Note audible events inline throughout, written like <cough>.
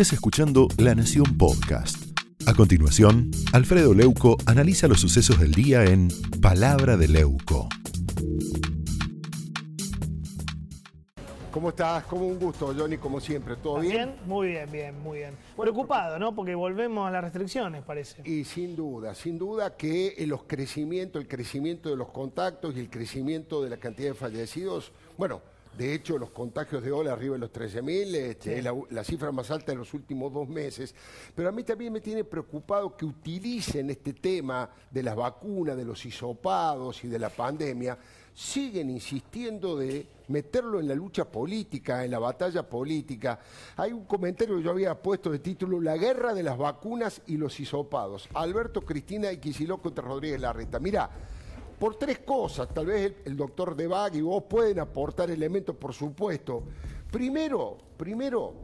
estés escuchando La Nación Podcast. A continuación, Alfredo Leuco analiza los sucesos del día en Palabra de Leuco. ¿Cómo estás? Como un gusto, Johnny, como siempre. ¿Todo bien? bien? Muy bien, bien, muy bien. Preocupado, ¿no? Porque volvemos a las restricciones, parece. Y sin duda, sin duda que los crecimientos, el crecimiento de los contactos y el crecimiento de la cantidad de fallecidos, bueno, de hecho, los contagios de hoy arriba de los 13.000, este, es la, cifra más alta de los últimos dos meses. Pero a mí también me tiene preocupado que utilicen este tema de las vacunas, de los hisopados y de la pandemia, siguen insistiendo de meterlo en la lucha política, en la batalla política. Hay un comentario que yo había puesto de título La guerra de las vacunas y los hisopados. Alberto, Cristina y Quisiló contra Rodríguez Larreta. Mira, por tres cosas. Tal vez el, doctor Debag y vos pueden aportar elementos, por supuesto. Primero, primero,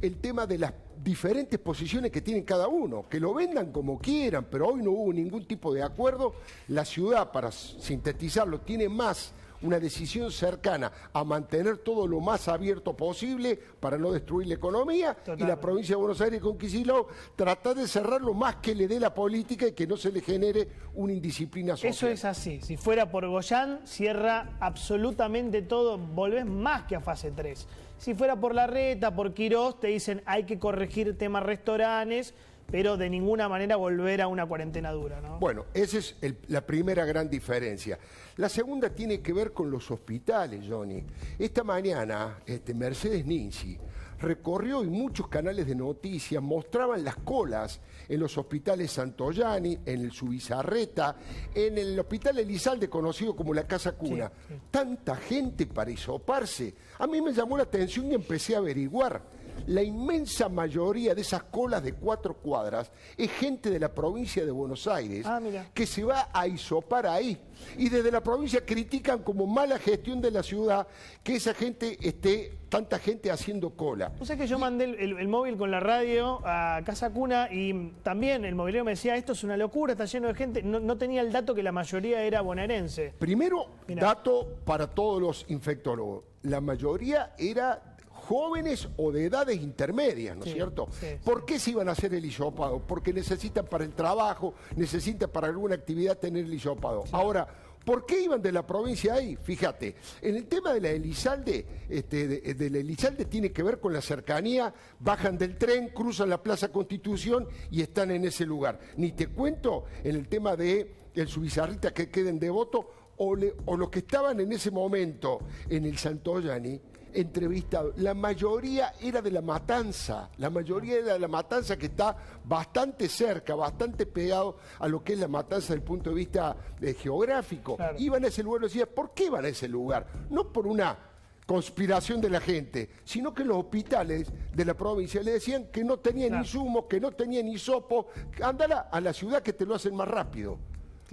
el tema de las diferentes posiciones que tienen cada uno, que lo vendan como quieran, pero hoy no hubo ningún tipo de acuerdo. La ciudad, para sintetizarlo, tiene más una decisión cercana a mantener todo lo más abierto posible para no destruir la economía y la provincia de Buenos Aires con Kicillof tratar de cerrar lo más que le dé la política y que no se le genere una indisciplina social. Eso es así. Si fuera por Goyán, cierra absolutamente todo, volvés más que a fase 3. Si fuera por La Reta, por Quirós, te dicen hay que corregir temas restaurantes pero de ninguna manera volver a una cuarentena dura. ¿no? Bueno, esa es la primera gran diferencia. La segunda tiene que ver con los hospitales, Johnny. Esta mañana, este, Mercedes Ninzi recorrió y muchos canales de noticias mostraban las colas en los hospitales Santoyani, en el Subizarreta, en el hospital Elizalde, conocido como la Casa Cuna. Tanta gente para hisoparse. A mí me llamó la atención y empecé a averiguar la inmensa mayoría de esas colas de cuatro cuadras es gente de la provincia de Buenos Aires ah, que se va a isopar ahí. Y desde la provincia critican como mala gestión de la ciudad que esa gente esté, tanta gente haciendo cola. O sea que yo mandé el, móvil con la radio a Casa Cuna y también el mobiliario me decía, esto es una locura, está lleno de gente. No, tenía el dato que la mayoría era bonaerense. Primero, dato para todos los infectólogos. La mayoría era jóvenes o de edades intermedias, ¿no es cierto? ¿Por qué se iban a hacer el hisopado? Porque necesitan para el trabajo, necesitan para alguna actividad tener el hisopado. Ahora, ¿Por qué iban de la provincia ahí? Fíjate, en el tema de la Elizalde, este, de, la Elizalde tiene que ver con la cercanía, bajan del tren, cruzan la Plaza Constitución y están en ese lugar. Ni te cuento en el tema de el subizarrita que queden devoto o, o los que estaban en ese momento en el Santoyani, entrevistado, la mayoría era de la matanza, la mayoría era de la matanza que está bastante cerca, bastante pegado a lo que es la matanza desde el punto de vista eh, geográfico. Iban a ese lugar y decían, ¿por qué iban a ese lugar? No por una conspiración de la gente, sino que los hospitales de la provincia le decían que no tenían insumos, que no tenían hisopo, ándala a la ciudad que te lo hacen más rápido.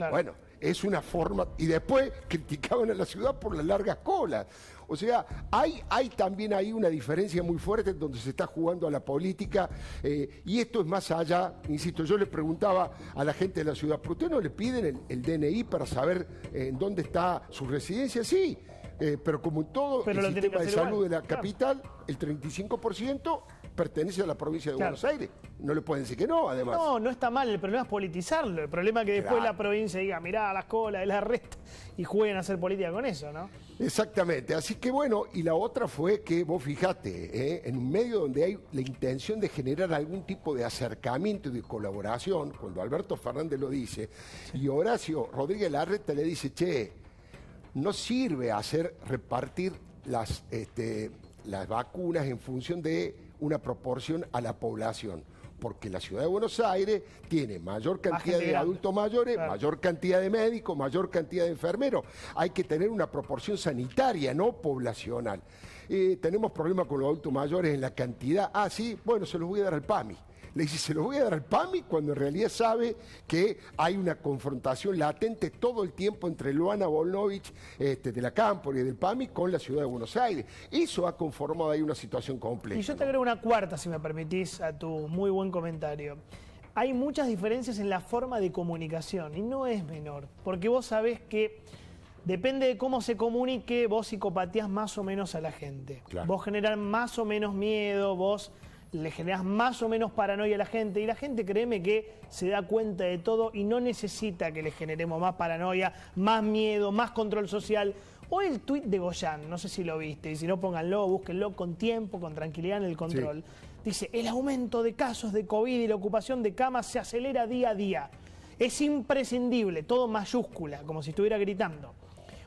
Bueno, es una forma, y después criticaban a la ciudad por las largas colas. O sea, hay, hay también ahí una diferencia muy fuerte donde se está jugando a la política eh, y esto es más allá, insisto, yo le preguntaba a la gente de la ciudad, ¿por qué no le piden el, DNI para saber eh, en dónde está su residencia? Sí, eh, pero como en todo el sistema de salud de la capital, el 35% pertenece a la provincia de Buenos Aires. No le pueden decir que no, además. No, no está mal, el problema es politizarlo. El problema es que después la provincia diga, mirá, las colas, la resta, y jueguen a hacer política con eso, ¿no? Exactamente. Así que bueno, y la otra fue que vos fijate, ¿eh? en un medio donde hay la intención de generar algún tipo de acercamiento y de colaboración, cuando Alberto Fernández lo dice, y Horacio Rodríguez Larreta le dice, che, no sirve hacer repartir las, este, las vacunas en función de una proporción a la población porque la ciudad de Buenos Aires tiene mayor cantidad de adultos mayores, mayor cantidad de médicos, mayor cantidad de enfermeros. Hay que tener una proporción sanitaria, no poblacional. Eh, tenemos problemas con los adultos mayores en la cantidad. Ah, sí, bueno, se los voy a dar al PAMI le dice, se lo voy a dar al PAMI cuando en realidad sabe que hay una confrontación latente todo el tiempo entre Luana Volnovich este, de la Cámpora y del PAMI con la ciudad de Buenos Aires. Eso ha conformado ahí una situación compleja. Y yo te agrego una cuarta, si me permitís, a tu muy buen comentario. Hay muchas diferencias en la forma de comunicación y no es menor, porque vos sabés que depende de cómo se comunique, vos psicopatías más o menos a la gente. Vos generar más o menos miedo, vos le generas más o menos paranoia a la gente y la gente créeme que se da cuenta de todo y no necesita que le generemos más paranoia, más miedo, más control social. Hoy el tuit de Goyan, no sé si lo viste, y si no pónganlo, búsquenlo con tiempo, con tranquilidad en el control. Dice, el aumento de casos de COVID y la ocupación de camas se acelera día a día. Es imprescindible, todo mayúscula, como si estuviera gritando.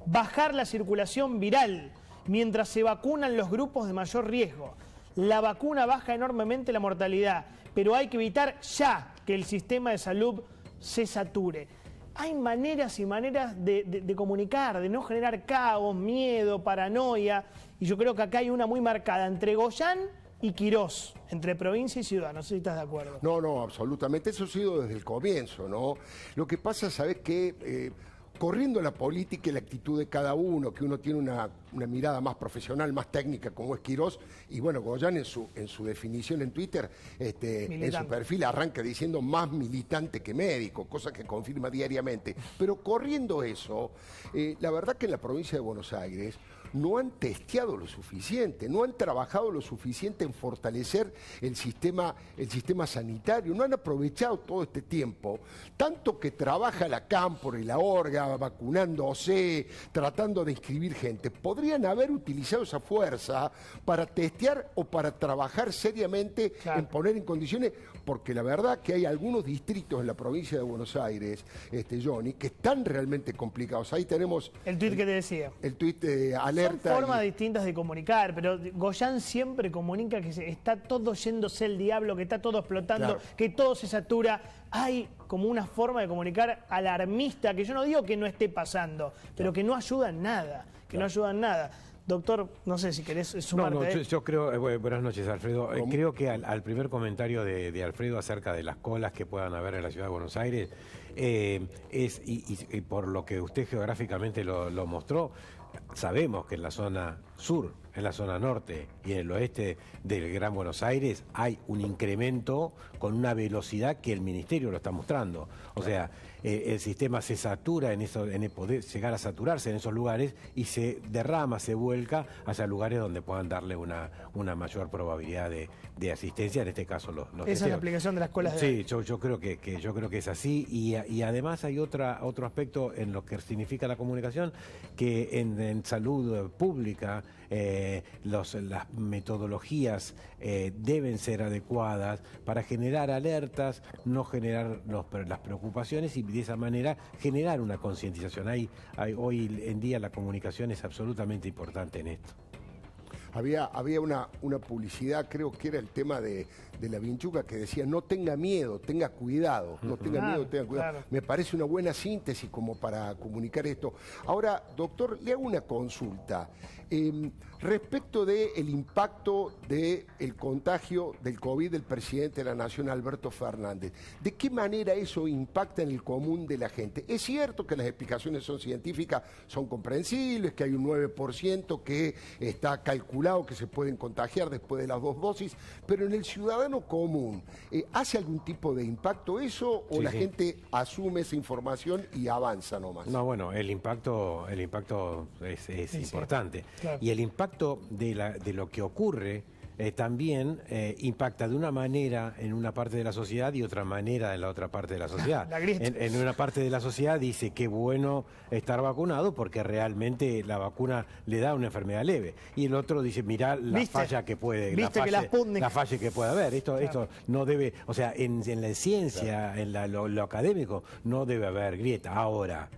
Bajar la circulación viral mientras se vacunan los grupos de mayor riesgo. La vacuna baja enormemente la mortalidad, pero hay que evitar ya que el sistema de salud se sature. Hay maneras y maneras de, comunicar, de no generar caos, miedo, paranoia. Y yo creo que acá hay una muy marcada entre Goyán y Quirós, entre provincia y ciudad. No sé si estás de acuerdo. No, no, absolutamente. Eso ha sido desde el comienzo, ¿no? Lo que pasa, ¿sabes qué? Eh, corriendo la política y la actitud de cada uno, que uno tiene una, mirada más profesional, más técnica, como es Quirós, y bueno, Goyan en su, en su definición en Twitter, este, en su perfil arranca diciendo más militante que médico, cosa que confirma diariamente. Pero corriendo eso, eh, la verdad que en la provincia de Buenos Aires, no han testeado lo suficiente, no han trabajado lo suficiente en fortalecer el sistema, el sistema sanitario, no han aprovechado todo este tiempo, tanto que trabaja la Cámpora y la Orga vacunándose, tratando de inscribir gente. Podrían haber utilizado esa fuerza para testear o para trabajar seriamente en poner en condiciones, porque la verdad que hay algunos distritos en la provincia de Buenos Aires, este Johnny, que están realmente complicados. Ahí tenemos... El tuit que te decía. El tuit de Ale son formas distintas de comunicar, pero Goyan siempre comunica que está todo yéndose el diablo, que está todo explotando, que todo se satura. Hay como una forma de comunicar alarmista, que yo no digo que no esté pasando, pero que no ayuda en nada, que no ayuda en nada. Doctor, no sé si querés sumarte. No, no, yo, creo, eh, buenas noches Alfredo, eh, creo que al, primer comentario de, Alfredo acerca de las colas que puedan haber en la ciudad de Buenos Aires, eh, es, y, por lo que usted geográficamente lo, lo mostró, sabemos que en la zona sur, en la zona norte y en el oeste del Gran Buenos Aires hay un incremento con una velocidad que el Ministerio lo está mostrando. O sea, eh, el sistema se satura en eso, en poder llegar a saturarse en esos lugares y se derrama, se vuelca hacia lugares donde puedan darle una, una mayor probabilidad de, asistencia, en este caso los, los Esa es la aplicación de las escuelas de... Sí, yo, yo, creo que, que, yo creo que es así y, y, además hay otra, otro aspecto en lo que significa la comunicación que en, en salud pública eh, las metodologías eh, deben ser adecuadas para generar alertas, no generar las preocupaciones y de esa manera generar una concientización. hoy en día la comunicación es absolutamente importante en esto. Había, había una, una publicidad, creo que era el tema de, la vinchuca, que decía no tenga miedo, tenga cuidado, no tenga miedo, tenga cuidado. Me parece una buena síntesis como para comunicar esto. Ahora, doctor, le hago una consulta. Em, respecto del impacto del contagio del COVID del presidente de la Nación, Alberto Fernández, ¿de qué manera eso impacta en el común de la gente? Es cierto que las explicaciones son científicas, son comprensibles, que hay un 9% que está calculado que se pueden contagiar después de las dos dosis, pero en el ciudadano común, eh, ¿hace algún tipo de impacto eso o la gente asume esa información y avanza nomás? No, bueno, el impacto, el impacto es, importante. Y el impacto de, la, de lo que ocurre eh, también eh, impacta de una manera en una parte de la sociedad y otra manera en la otra parte de la sociedad. <laughs> en, una parte de la sociedad dice que bueno estar vacunado porque realmente la vacuna le da una enfermedad leve. Y el otro dice, mira la falla que puede, la falla, que, que puede haber. Esto, esto no debe, o sea, en, la ciencia, en lo académico, no debe haber grieta. Ahora,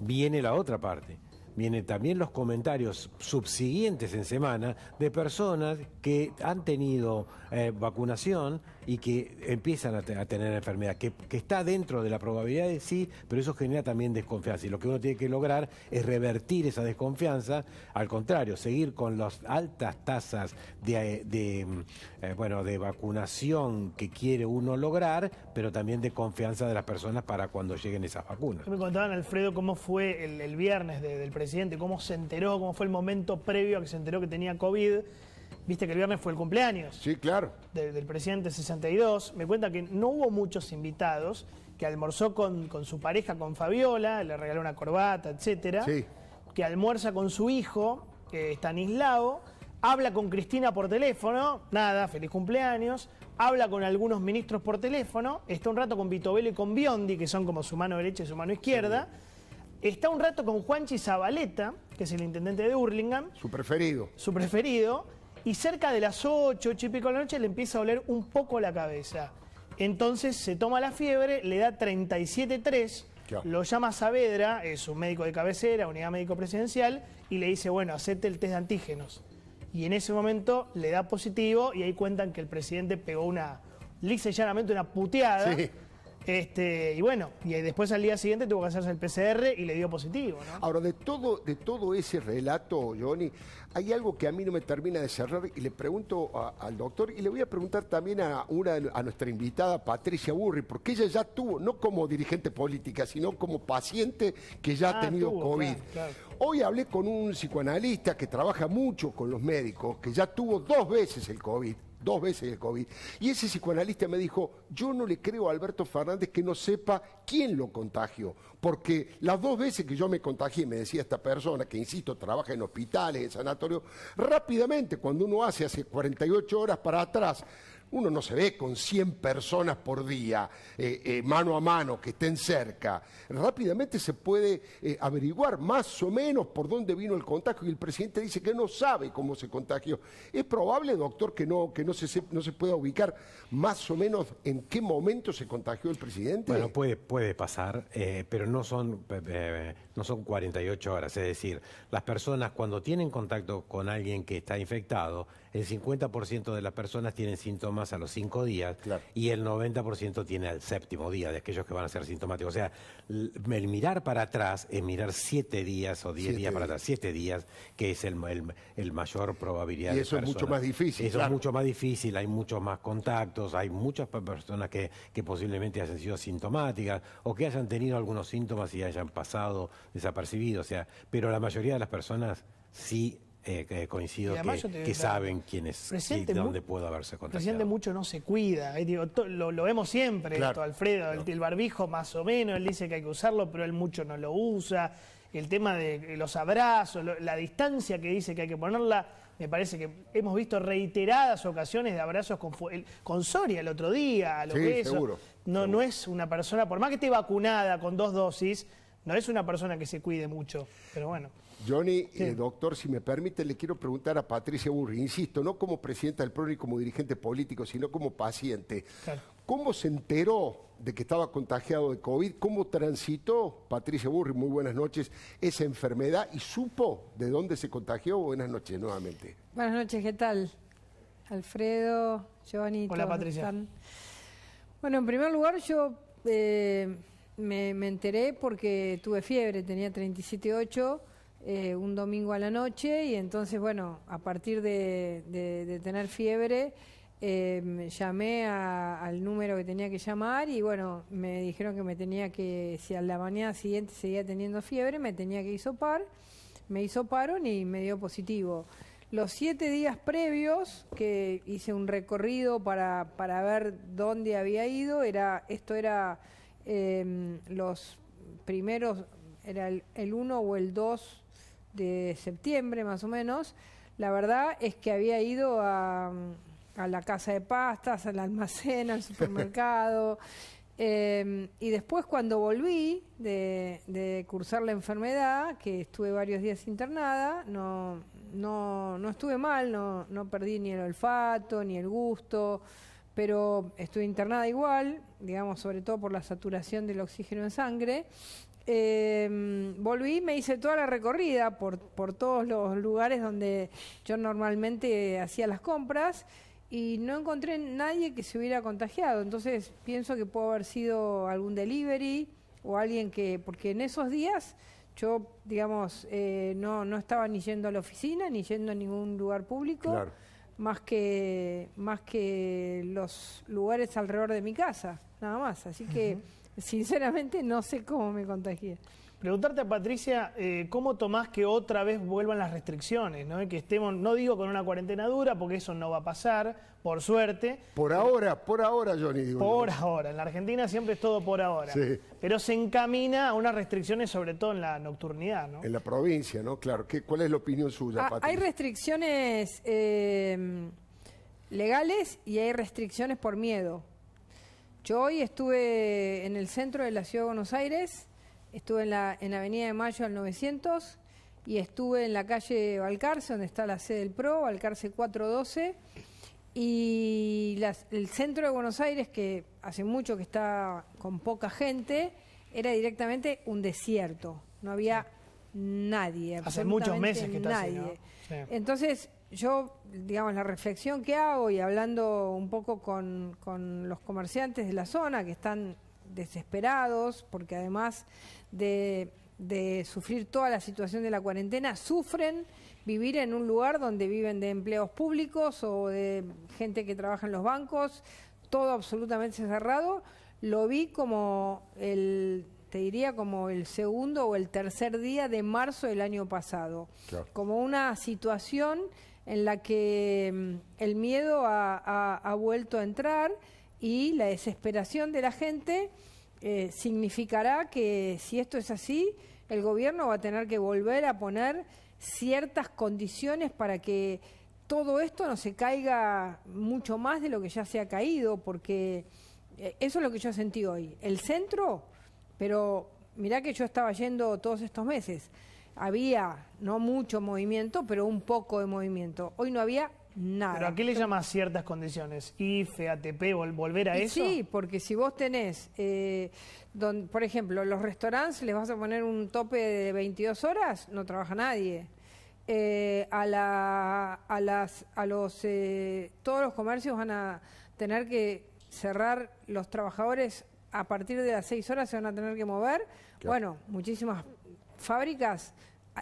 viene la otra parte vienen también los comentarios subsiguientes en semana de personas que han tenido eh, vacunación y que empiezan a, tener enfermedad, que, está dentro de la probabilidad de sí, pero eso genera también desconfianza. Y lo que uno tiene que lograr es revertir esa desconfianza, al contrario, seguir con las altas tasas de, eh, bueno, de vacunación que quiere uno lograr, pero también de confianza de las personas para cuando lleguen esas vacunas. Me contaban, Alfredo, cómo fue el, viernes del presidente, cómo se enteró, cómo fue el momento previo a que se enteró que tenía COVID Viste que el viernes fue el cumpleaños. Sí, claro. del presidente 62. Me cuenta que no hubo muchos invitados, que almorzó con, con su pareja, con Fabiola, le regaló una corbata, etcétera. Sí. Que almuerza con su hijo, que está Stanislao, habla con Cristina por teléfono, nada, feliz cumpleaños, habla con algunos ministros por teléfono, está un rato con Vitovelo y con Biondi, que son como su mano derecha y su mano izquierda, está un rato con Juanchi Zabaleta, que es el intendente de Hurlingham. Su preferido. Su preferido, y cerca de las 8, 8 y pico de la noche le empieza a oler un poco la cabeza. Entonces se toma la fiebre, le da 37.3, lo llama Saavedra, es un médico de cabecera, unidad médico presidencial, y le dice, bueno, acepte el test de antígenos. Y en ese momento le da positivo y ahí cuentan que el presidente pegó una, lisa y llanamente una puteada. Este, y bueno, y después al día siguiente tuvo que hacerse el PCR y le dio positivo. Ahora, de todo, de todo ese relato, Johnny, hay algo que a mí no me termina de cerrar y le pregunto al doctor y le voy a preguntar también a, una, a nuestra invitada, Patricia Burri, porque ella ya tuvo, no como dirigente política, sino como paciente que ya ha ah, tenido COVID. Hoy hablé con un psicoanalista que trabaja mucho con los médicos, que ya tuvo dos veces el COVID dos veces el COVID. Y ese psicoanalista me dijo, yo no le creo a Alberto Fernández que no sepa quién lo contagió, porque las dos veces que yo me contagié, me decía esta persona, que insisto, trabaja en hospitales, en sanatorios, rápidamente, cuando uno hace hace 48 horas para atrás, uno no se ve con 100 personas por día, eh, eh, mano a mano, que estén cerca. Rápidamente se puede eh, averiguar más o menos por dónde vino el contagio y el presidente dice que no sabe cómo se contagió. ¿Es probable, doctor, que no, que no, se, no se pueda ubicar más o menos en qué momento se contagió el presidente? Bueno, puede, puede pasar, pero no son, no son 48 horas. Es decir, las personas cuando tienen contacto con alguien que está infectado, el 50% de las personas tienen síntomas a los 5 días y el 90% tiene al séptimo día de aquellos que van a ser sintomáticos. O sea, el mirar para atrás es mirar 7 días o 10 días para atrás, 7 días, que es el, el, mayor probabilidad. Y eso es mucho más difícil. Eso es mucho más difícil, hay muchos más contactos, hay muchas personas que, que posiblemente hayan sido sintomáticas o que hayan tenido algunos síntomas y hayan pasado desapercibidos. O sea, pero la mayoría de las personas sí eh, coincido que, saben quién es y dónde puede haberse contagiado. El presidente mucho no se cuida, eh, lo, vemos siempre, Alfredo, el, barbijo más o menos, él dice que hay que usarlo, pero él mucho no lo usa, el tema de los abrazos, la distancia que dice que hay que ponerla, me parece que hemos visto reiteradas ocasiones de abrazos con, con Soria el otro día, lo que No, no es una persona, por más que esté vacunada con dos dosis, no es una persona que se cuide mucho, pero bueno. Johnny, eh, doctor, si me permite, le quiero preguntar a Patricia Burri, insisto, no como presidenta del PRONI como dirigente político, sino como paciente. ¿Cómo se enteró de que estaba contagiado de COVID? ¿Cómo transitó, Patricia Burri, muy buenas noches, esa enfermedad y supo de dónde se contagió? Buenas noches nuevamente. Buenas noches, ¿qué tal? Alfredo, Johnny. Hola, Patricia. Bueno, en primer lugar, yo eh, me, enteré porque tuve fiebre, tenía 37,8 eh, un domingo a la noche y entonces, bueno, a partir de, tener fiebre, em, llamé al número que tenía que llamar y bueno, me dijeron que me tenía que, si a la mañana siguiente seguía teniendo fiebre, me tenía que hisopar, me hisoparon y me dio positivo. Los siete días previos que hice un recorrido para, para ver dónde había ido, era, esto era em, los primeros, era el, el 1 o el 2 de septiembre más o menos, la verdad es que había ido a, la casa de pastas, al almacén, al supermercado. <laughs> Em, y después cuando volví de, cursar la enfermedad, que estuve varios días internada, no, no, no estuve mal, no, no perdí ni el olfato, ni el gusto, pero estuve internada igual, digamos, sobre todo por la saturación del oxígeno en sangre. Eh, volví, me hice toda la recorrida por, por todos los lugares donde yo normalmente hacía las compras y no encontré nadie que se hubiera contagiado. Entonces pienso que puede haber sido algún delivery o alguien que, porque en esos días yo, digamos, eh, no, no estaba ni yendo a la oficina ni yendo a ningún lugar público. Más que, más que los lugares alrededor de mi casa, nada más. Así que Sinceramente no sé cómo me contagié. Preguntarte a Patricia, eh, ¿cómo tomás que otra vez vuelvan las restricciones? ¿no? Que estemos, no digo con una cuarentena dura, porque eso no va a pasar, por suerte. Por ahora, por ahora, Johnny. Digo por ahora. En la Argentina siempre es todo por ahora. Sí. Pero se encamina a unas restricciones, sobre todo en la nocturnidad, ¿no? En la provincia, ¿no? Claro. ¿Qué, ¿Cuál es la opinión suya, ah, Patricia? Hay restricciones eh, legales y hay restricciones por miedo. Yo hoy estuve en el centro de la Ciudad de Buenos Aires estuve en la, en Avenida de Mayo al 900 y estuve en la calle Balcarce, donde está la sede del PRO, Balcarce 412, y el centro de Buenos Aires, que hace mucho que está con poca gente, era directamente un desierto, no había nadie. Hace muchos meses que está nadie. Entonces, yo, digamos, la reflexión que hago y hablando un poco con, con los comerciantes de la zona que están desesperados, porque además de, sufrir toda la situación de la cuarentena, sufren vivir en un lugar donde viven de empleos públicos o de gente que trabaja en los bancos, todo absolutamente cerrado. Lo vi como el, te diría como el segundo o el tercer día de marzo del año pasado, como una situación en la que mm, el miedo ha vuelto a entrar y la desesperación de la gente eh, significará que si esto es así, el gobierno va a tener que volver a poner ciertas condiciones para que todo esto no se caiga mucho más de lo que ya se ha caído, porque eh, eso es lo que yo sentí hoy. El centro, pero mirá que yo estaba yendo todos estos meses, había no mucho movimiento, pero un poco de movimiento. Hoy no había Nada. ¿Pero a qué le llamas ciertas condiciones? ¿IFE, ATP, volver a eso? Sí, porque si vos tenés, eh, por ejemplo, los restaurantes les vas a poner un tope de 22 horas, no trabaja nadie. Eh, a, la, a, las, a los, eh, todos los comercios van a tener que cerrar los trabajadores a partir de las 6 horas se van a tener que mover. Bueno, muchísimas fábricas,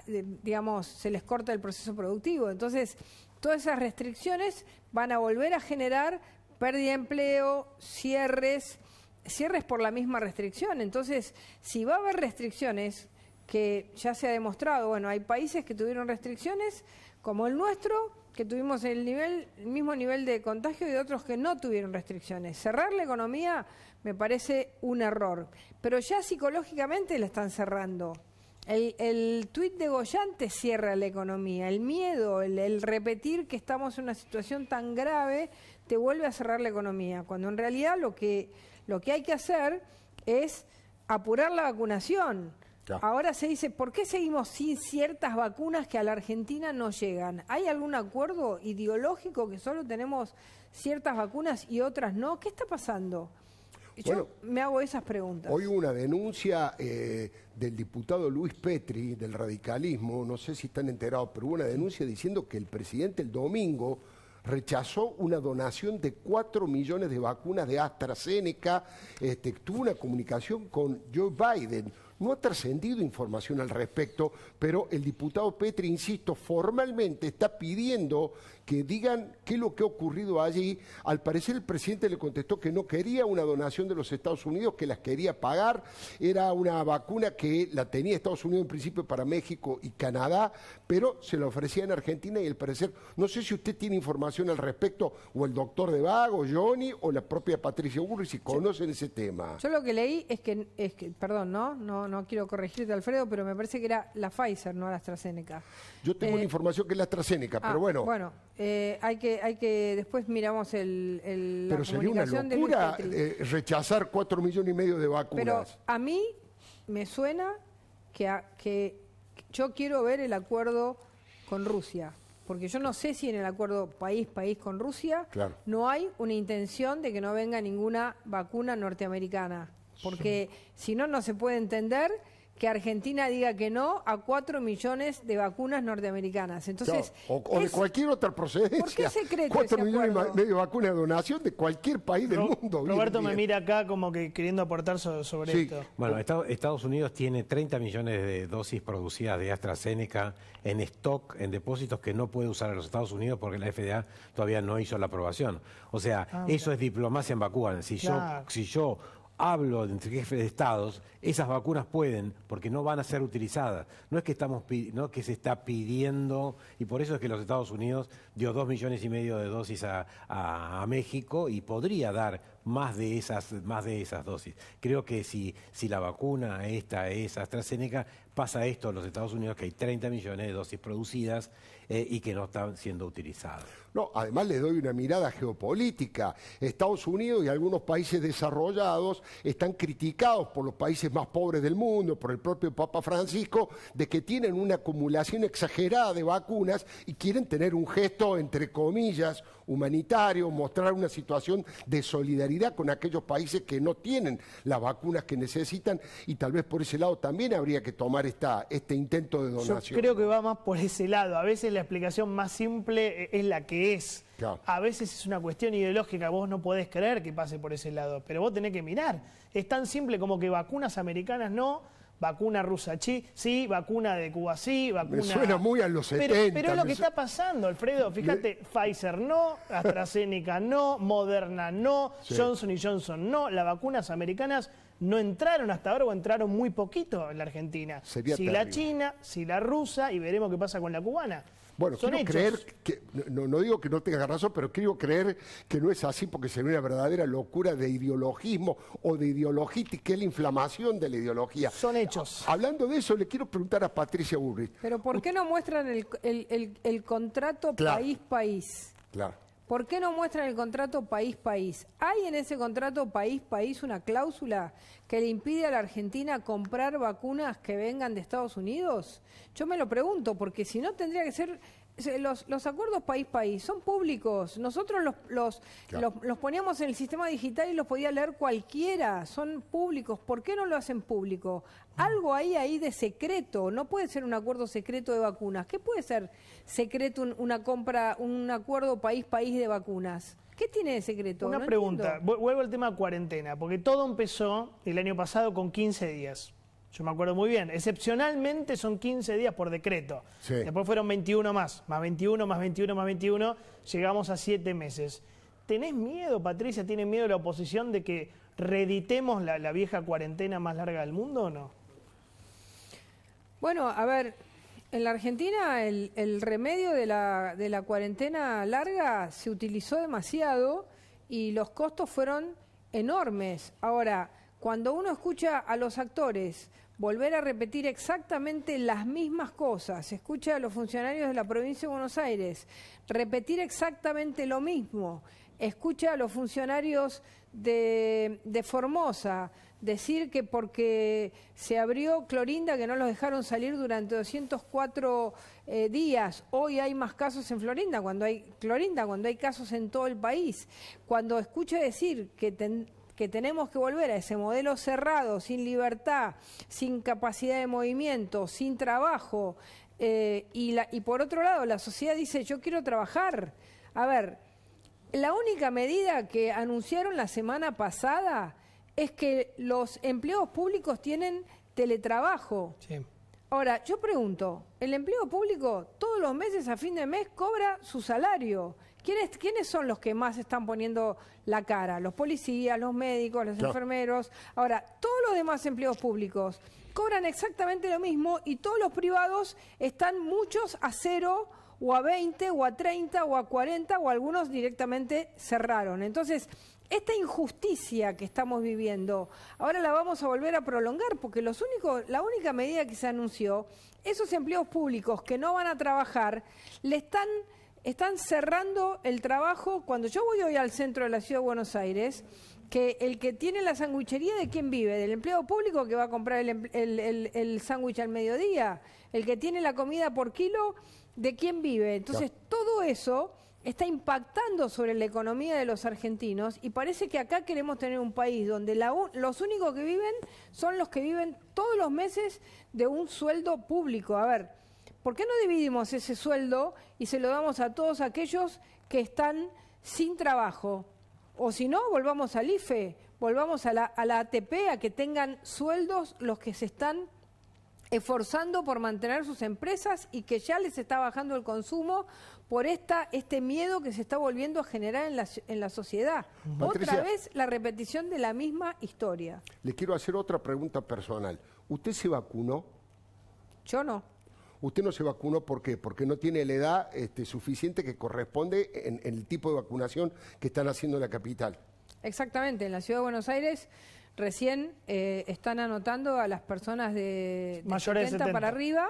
digamos, se les corta el proceso productivo. Entonces, todas esas restricciones van a volver a generar pérdida de empleo, cierres, cierres por la misma restricción. Entonces, si va a haber restricciones, que ya se ha demostrado, bueno, hay países que tuvieron restricciones, como el nuestro, que tuvimos el, nivel, el mismo nivel de contagio y otros que no tuvieron restricciones. Cerrar la economía me parece un error, pero ya psicológicamente la están cerrando. El, el tuit de Goyán te cierra la economía. El miedo, el, repetir que estamos en una situación tan grave, te vuelve a cerrar la economía. Cuando en realidad lo que, lo que hay que hacer es apurar la vacunación. Ahora se dice, ¿por qué seguimos sin ciertas vacunas que a la Argentina no llegan? ¿Hay algún acuerdo ideológico que solo tenemos ciertas vacunas y otras no? ¿Qué está pasando? Yo me hago esas preguntas. Hoy hubo una denuncia eh, del diputado Luis Petri, del radicalismo, no sé si están enterados, pero hubo una denuncia diciendo que el presidente el domingo rechazó una donación de 4 millones de vacunas de AstraZeneca, este, tuvo una comunicación con Joe Biden. No ha trascendido información al respecto, pero el diputado Petri, insisto, formalmente está pidiendo que digan qué es lo que ha ocurrido allí. Al parecer el presidente le contestó que no quería una donación de los Estados Unidos, que las quería pagar. Era una vacuna que la tenía Estados Unidos en principio para México y Canadá, pero se la ofrecía en Argentina y al parecer, no sé si usted tiene información al respecto, o el doctor de Vago, Johnny, o la propia Patricia Burri, si conocen ese tema. Yo lo que leí es que, es que perdón, ¿no? no, no quiero corregirte, Alfredo, pero me parece que era la Pfizer, no la AstraZeneca. Yo tengo eh, información que es la AstraZeneca, pero ah, bueno. Bueno, eh, hay que, hay que después miramos el, el Pero sería una locura eh, rechazar cuatro millones y medio de vacunas. Pero a mí me suena que, que yo quiero ver el acuerdo con Rusia, porque yo no sé si en el acuerdo país país con Rusia no hay una intención de que no venga ninguna vacuna norteamericana, porque si no no se puede entender que Argentina diga que no a cuatro millones de vacunas norteamericanas. Entonces, o, de cualquier otra procedencia. ¿Por qué secreto Cuatro millones y medio de vacunas de donación de cualquier país del mundo. Roberto me mira acá como que queriendo aportar sobre, esto. Bueno, Estados Unidos tiene 30 millones de dosis producidas de AstraZeneca en stock, en depósitos que no puede usar en los Estados Unidos porque la FDA todavía no hizo la aprobación. O sea, ah, eso es diplomacia en vacunas. Si yo, si yo hablo entre jefes de estados, esas vacunas pueden, porque no van a ser utilizadas. No es que estamos no que se está pidiendo, y por eso es que los Estados Unidos dio dos millones y medio de dosis a, a México y podría dar más de esas, más de esas dosis. Creo que si, si la vacuna esta es AstraZeneca, pasa esto en los Estados Unidos, que hay 30 millones de dosis producidas eh, y que no están siendo utilizadas. No, además le doy una mirada geopolítica. Estados Unidos y algunos países desarrollados están criticados por los países más pobres del mundo, por el propio Papa Francisco, de que tienen una acumulación exagerada de vacunas y quieren tener un gesto, entre comillas, humanitario, mostrar una situación de solidaridad con aquellos países que no tienen las vacunas que necesitan y tal vez por ese lado también habría que tomar esta, este intento de donación. Yo creo que va más por ese lado. A veces la explicación más simple es la que es. A veces es una cuestión ideológica, vos no podés creer que pase por ese lado, pero vos tenés que mirar. Es tan simple como que vacunas americanas no, vacuna rusa sí, vacuna de Cuba sí, vacuna... Me suena muy a los 70. Pero, es lo que está pasando, Alfredo. Fíjate, Pfizer no, AstraZeneca no, Moderna no, Johnson y Johnson no. Las vacunas americanas no entraron hasta ahora o entraron muy poquito en la Argentina. si la china, si la rusa y veremos qué pasa con la cubana. Bueno, quiero creer que, no, digo que no tenga razón, pero quiero creer que no es así porque sería una verdadera locura de ideologismo o de ideologitis, que es la inflamación de la ideología. Son hechos. Hablando de eso, le quiero preguntar a Patricia Burrich. Pero ¿por qué no muestran el, contrato país-país? Claro. ¿Por qué no muestran el contrato país-país? ¿Hay en ese contrato país-país una cláusula que le impide a la Argentina comprar vacunas que vengan de Estados Unidos? Yo me lo pregunto, porque si no tendría que ser los, los, acuerdos país-país son públicos. Nosotros los, los, los, poníamos en el sistema digital y los podía leer cualquiera. Son públicos. ¿Por qué no lo hacen público? Algo hay ahí de secreto. No puede ser un acuerdo secreto de vacunas. ¿Qué puede ser secreto una compra, un acuerdo país-país de vacunas? ¿Qué tiene de secreto? Una pregunta. Vuelvo al tema cuarentena, porque todo empezó el año pasado con 15 días. Yo me acuerdo muy bien. Excepcionalmente son 15 días por decreto. Después fueron 21 más. Más 21, más 21, más 21. Llegamos a 7 meses. ¿Tenés miedo, Patricia? ¿Tiene miedo la oposición de que reeditemos la, vieja cuarentena más larga del mundo o no? Bueno, a ver, en la Argentina el, remedio de la, de la cuarentena larga se utilizó demasiado y los costos fueron enormes. Ahora, cuando uno escucha a los actores volver a repetir exactamente las mismas cosas, escucha a los funcionarios de la provincia de Buenos Aires repetir exactamente lo mismo, escucha a los funcionarios de, Formosa decir que porque se abrió Clorinda, que no los dejaron salir durante 204 eh, días, hoy hay más casos en Florinda, cuando hay Clorinda, cuando hay casos en todo el país, cuando escucha decir que que tenemos que volver a ese modelo cerrado, sin libertad, sin capacidad de movimiento, sin trabajo. Eh, y, la, y por otro lado, la sociedad dice, yo quiero trabajar. A ver, la única medida que anunciaron la semana pasada es que los empleos públicos tienen teletrabajo. Ahora, yo pregunto, ¿el empleo público todos los meses a fin de mes cobra su salario? ¿Quiénes, ¿Quiénes son los que más están poniendo la cara? Los policías, los médicos, los enfermeros. Ahora, todos los demás empleos públicos cobran exactamente lo mismo y todos los privados están muchos a cero o a 20 o a 30 o a 40 o algunos directamente cerraron. Entonces, esta injusticia que estamos viviendo, ahora la vamos a volver a prolongar porque los únicos, la única medida que se anunció, esos empleos públicos que no van a trabajar, le están están cerrando el trabajo. Cuando yo voy hoy al centro de la ciudad de Buenos Aires, que el que tiene la sanguichería, ¿de quién vive? ¿Del empleo público que va a comprar el, el, sándwich al mediodía? ¿El que tiene la comida por kilo? ¿De quién vive? Entonces, todo eso está impactando sobre la economía de los argentinos y parece que acá queremos tener un país donde los únicos que viven son los que viven todos los meses de un sueldo público. A ver, ¿por qué no dividimos ese sueldo y se lo damos a todos aquellos que están sin trabajo? O si no, volvamos al IFE, volvamos a la, a la ATP, a que tengan sueldos los que se están esforzando por mantener sus empresas y que ya les está bajando el consumo por esta, este miedo que se está volviendo a generar en la, en la sociedad. otra vez la repetición de la misma historia. Le quiero hacer otra pregunta personal. ¿Usted se vacunó? Yo no. Usted no se vacunó, ¿por qué? Porque no tiene la edad este, suficiente que corresponde en, el tipo de vacunación que están haciendo en la capital. Exactamente, en la Ciudad de Buenos Aires recién eh, están anotando a las personas de, de 70, para arriba,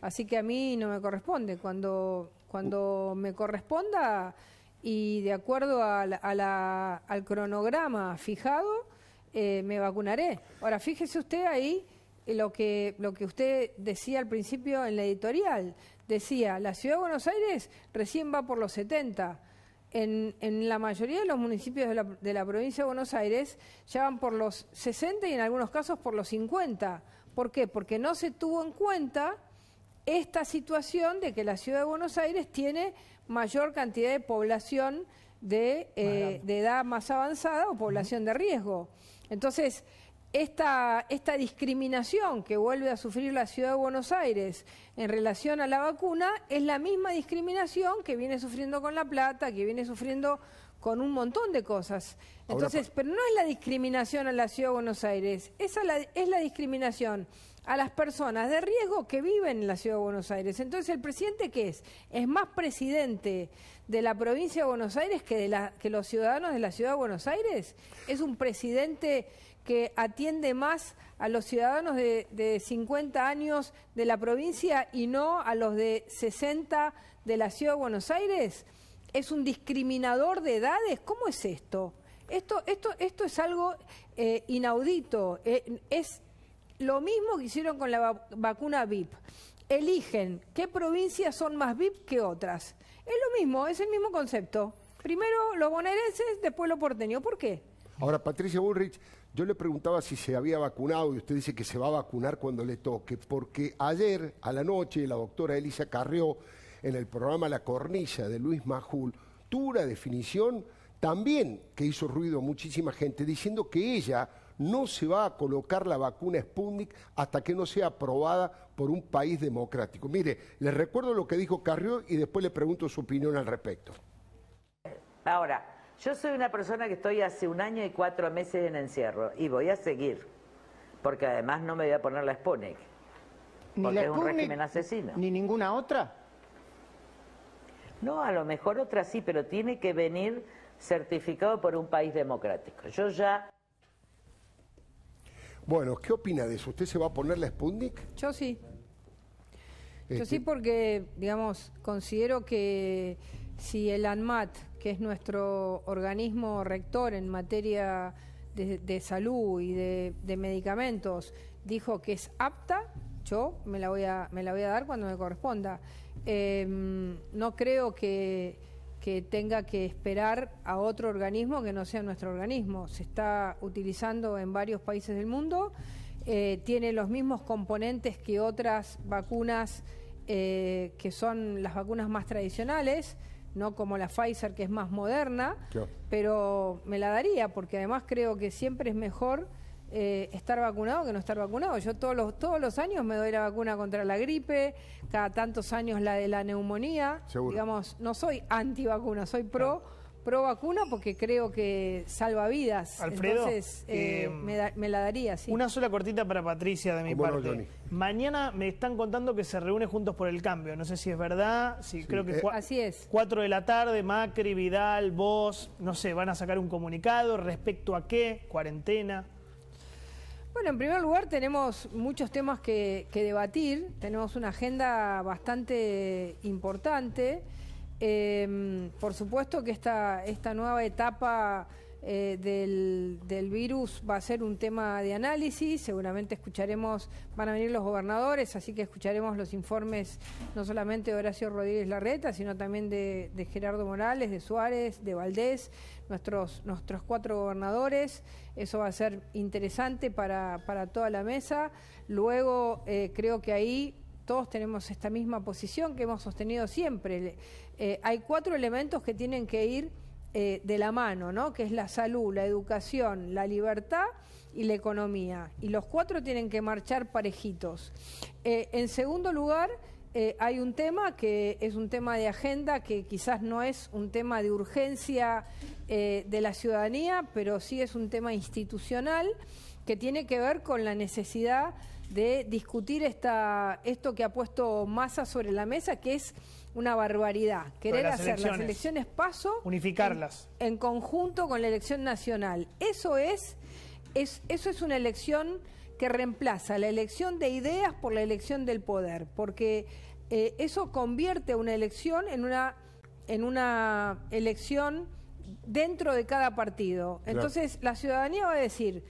así que a mí no me corresponde. Cuando cuando me corresponda y de acuerdo al cronograma fijado, eh, me vacunaré. Ahora, fíjese usted ahí lo que, lo que usted decía al principio en la editorial. Decía, la Ciudad de Buenos Aires recién va por los 70. En, en la mayoría de los municipios de la, de la provincia de Buenos Aires ya van por los 60 y en algunos casos por los 50. ¿Por qué? Porque no se tuvo en cuenta esta situación de que la ciudad de Buenos Aires tiene mayor cantidad de población de, eh, edad más avanzada o población de riesgo. Entonces, esta, esta discriminación que vuelve a sufrir la ciudad de Buenos Aires en relación a la vacuna es la misma discriminación que viene sufriendo con La Plata, que viene sufriendo con un montón de cosas. Entonces, pero no es la discriminación a la ciudad de Buenos Aires, esa es la discriminación a las personas de riesgo que viven en la ciudad de Buenos Aires. Entonces, ¿el presidente qué es? Es más presidente de la provincia de Buenos Aires que, de la, que los ciudadanos de la ciudad de Buenos Aires. Es un presidente que atiende más a los ciudadanos de, de 50 años de la provincia y no a los de 60 de la ciudad de Buenos Aires. Es un discriminador de edades. ¿Cómo es esto? Esto, esto, esto es algo eh, inaudito. Eh, es lo mismo que hicieron con la vacuna VIP. Eligen qué provincias son más VIP que otras. Es lo mismo, es el mismo concepto. Primero los bonaerenses, después los porteños. ¿Por qué? Ahora, Patricia Bullrich, yo le preguntaba si se había vacunado y usted dice que se va a vacunar cuando le toque, porque ayer a la noche la doctora Elisa Carrió, en el programa La Cornilla de Luis Majul, tuvo una definición también que hizo ruido muchísima gente, diciendo que ella no se va a colocar la vacuna Sputnik hasta que no sea aprobada por un país democrático. Mire, les recuerdo lo que dijo Carrió y después le pregunto su opinión al respecto. Ahora, yo soy una persona que estoy hace un año y cuatro meses en encierro y voy a seguir, porque además no me voy a poner la Sputnik, porque es un régimen asesino. ¿Ni ninguna otra? No, a lo mejor otra sí, pero tiene que venir certificado por un país democrático. Yo ya bueno, ¿qué opina de eso? ¿Usted se va a poner la Sputnik? Yo sí. Yo sí este- porque, digamos, considero que si el ANMAT, que es nuestro organismo rector en materia de, salud y de, medicamentos, dijo que es apta, yo me la voy a, dar cuando me corresponda. Em, no creo que que tenga que esperar a otro organismo que no sea nuestro organismo. Se está utilizando en varios países del mundo, eh, tiene los mismos componentes que otras vacunas eh, que son las vacunas más tradicionales, no como la Pfizer que es más moderna, pero me la daría porque además creo que siempre es mejor eh, estar vacunado que no estar vacunado. Yo todos los, todos los años me doy la vacuna contra la gripe, cada tantos años la de la neumonía. Digamos, no soy anti vacuna, soy pro. Pro vacuna porque creo que salva vidas. Alfredo, Entonces, eh, eh, me, la daría, sí. Una sola cortita para Patricia de mi parte. Mañana me están contando que se reúne Juntos por el Cambio. No sé si es verdad, si creo que así es. Cuatro de la tarde, Macri, Vidal, vos, no sé, van a sacar un comunicado respecto a qué, cuarentena. Bueno, en primer lugar tenemos muchos temas que, debatir, tenemos una agenda bastante importante. Em, por supuesto que esta, esta nueva etapa eh, del, virus va a ser un tema de análisis, seguramente escucharemos, van a venir los gobernadores, así que escucharemos los informes no solamente de Horacio Rodríguez Larreta, sino también de, Gerardo Morales, de Suárez, de Valdés, nuestros, nuestros cuatro gobernadores, eso va a ser interesante para, para toda la mesa. Luego eh, creo que ahí todos tenemos esta misma posición que hemos sostenido siempre. Eh, hay cuatro elementos que tienen que ir eh, de la mano, ¿no? que es la salud, la educación, la libertad y la economía. Y los cuatro tienen que marchar parejitos. Eh, en segundo lugar, hay un tema que es un tema de agenda, que quizás no es un tema de urgencia de la ciudadanía, pero sí es un tema institucional que tiene que ver con la necesidad de discutir esta, esto que ha puesto Massa sobre la mesa, que es una barbaridad. Querer hacer las elecciones paso. Unificarlas. En, conjunto con la elección nacional. Eso es, es, eso es una elección que reemplaza la elección de ideas por la elección del poder, porque eh, eso convierte una elección en una, en una elección dentro de cada partido. Entonces la ciudadanía va a decir,